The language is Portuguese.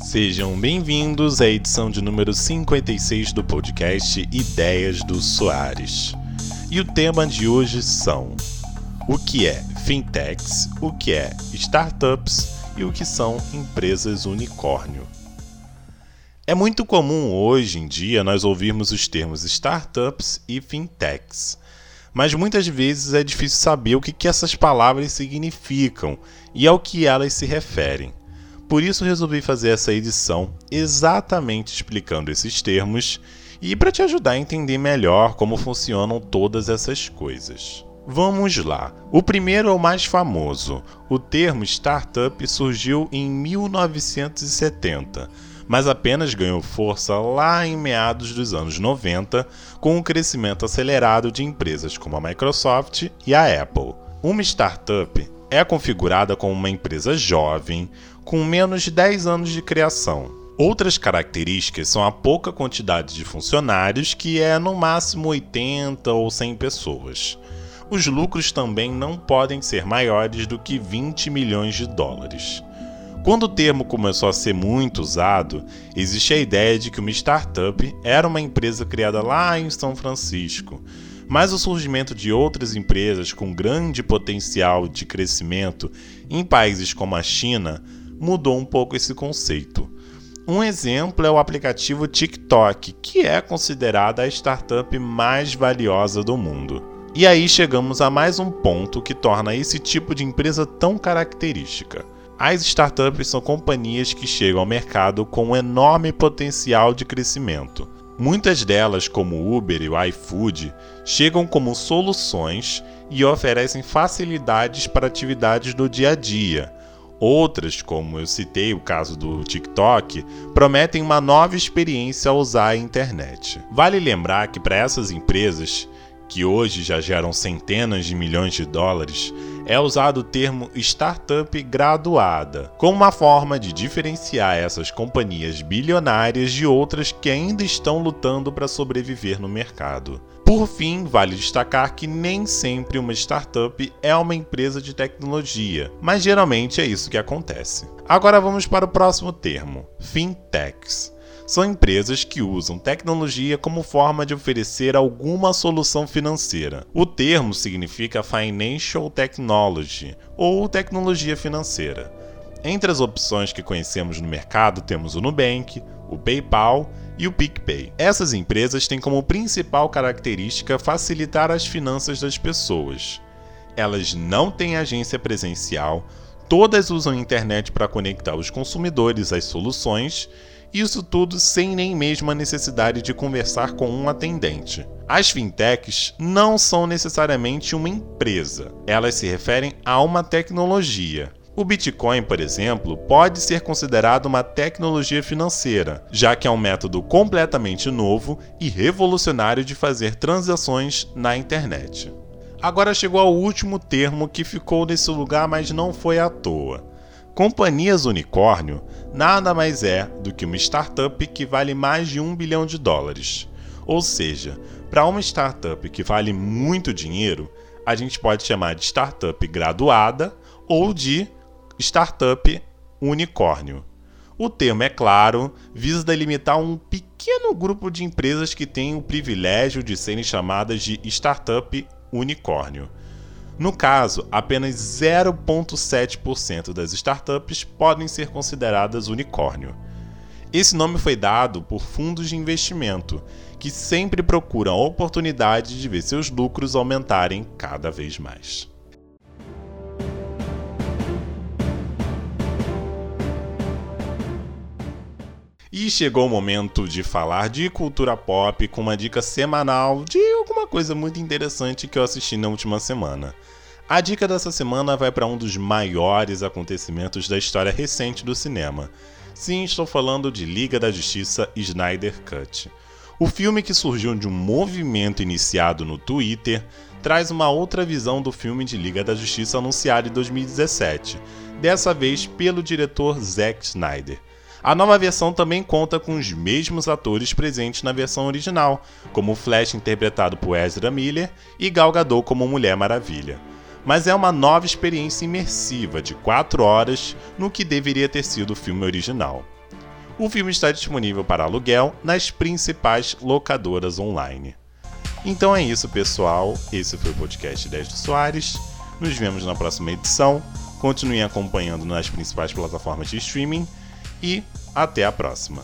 Sejam bem-vindos à edição de número 56 do podcast Ideias do Soares. E o tema de hoje são o que é fintechs, o que é startups e o que são empresas unicórnio. É muito comum hoje em dia nós ouvirmos os termos startups e fintechs, mas muitas vezes é difícil saber o que, que essas palavras significam e ao que elas se referem. Por isso resolvi fazer essa edição exatamente explicando esses termos e para te ajudar a entender melhor como funcionam todas essas coisas. Vamos lá. O primeiro é o mais famoso. O termo startup surgiu em 1970, mas apenas ganhou força lá em meados dos anos 90 com o crescimento acelerado de empresas como a Microsoft e a Apple. Uma startup é configurada como uma empresa jovem, com menos de 10 anos de criação. Outras características são a pouca quantidade de funcionários, que é no máximo 80 ou 100 pessoas. Os lucros também não podem ser maiores do que 20 milhões de dólares. Quando o termo começou a ser muito usado, existe a ideia de que uma startup era uma empresa criada lá em São Francisco, mas o surgimento de outras empresas com grande potencial de crescimento em países como a China mudou um pouco esse conceito. Um exemplo é o aplicativo TikTok, que é considerada a startup mais valiosa do mundo. E aí chegamos a mais um ponto que torna esse tipo de empresa tão característica. As startups são companhias que chegam ao mercado com um enorme potencial de crescimento. Muitas delas, como o Uber e o iFood, chegam como soluções e oferecem facilidades para atividades do dia a dia, Outras, como eu citei o caso do TikTok, prometem uma nova experiência ao usar a internet. Vale lembrar que para essas empresas, que hoje já geram centenas de milhões de dólares, é usado o termo startup graduada, como uma forma de diferenciar essas companhias bilionárias de outras que ainda estão lutando para sobreviver no mercado. Por fim, vale destacar que nem sempre uma startup é uma empresa de tecnologia, mas geralmente é isso que acontece. Agora vamos para o próximo termo: fintechs. São empresas que usam tecnologia como forma de oferecer alguma solução financeira. O termo significa Financial Technology ou tecnologia financeira. Entre as opções que conhecemos no mercado temos o Nubank, o PayPal e o PicPay. Essas empresas têm como principal característica facilitar as finanças das pessoas. Elas não têm agência presencial, todas usam a internet para conectar os consumidores às soluções, isso tudo sem nem mesmo a necessidade de conversar com um atendente. As fintechs não são necessariamente uma empresa, elas se referem a uma tecnologia. O Bitcoin, por exemplo, pode ser considerado uma tecnologia financeira, já que é um método completamente novo e revolucionário de fazer transações na internet. Agora chegou ao último termo que ficou nesse lugar, mas não foi à toa. Companhias unicórnio nada mais é do que uma startup que vale mais de um bilhão de dólares. Ou seja, para uma startup que vale muito dinheiro, a gente pode chamar de startup graduada ou de startup unicórnio. O termo, é claro, visa delimitar um pequeno grupo de empresas que têm o privilégio de serem chamadas de startup unicórnio. No caso, apenas 0,7% das startups podem ser consideradas unicórnio. Esse nome foi dado por fundos de investimento, que sempre procuram a oportunidade de ver seus lucros aumentarem cada vez mais. E chegou o momento de falar de cultura pop com uma dica semanal de alguma coisa muito interessante que eu assisti na última semana. A dica dessa semana vai para um dos maiores acontecimentos da história recente do cinema. Sim, estou falando de Liga da Justiça Snyder Cut. O filme que surgiu de um movimento iniciado no Twitter traz uma outra visão do filme de Liga da Justiça anunciado em 2017, dessa vez pelo diretor Zack Snyder. A nova versão também conta com os mesmos atores presentes na versão original, como Flash interpretado por Ezra Miller e Gal Gadot como Mulher Maravilha. Mas é uma nova experiência imersiva de 4 horas no que deveria ter sido o filme original. O filme está disponível para aluguel nas principais locadoras online. Então é isso, pessoal. Esse foi o podcast 10 do Soares. Nos vemos na próxima edição. Continuem acompanhando nas principais plataformas de streaming e até a próxima.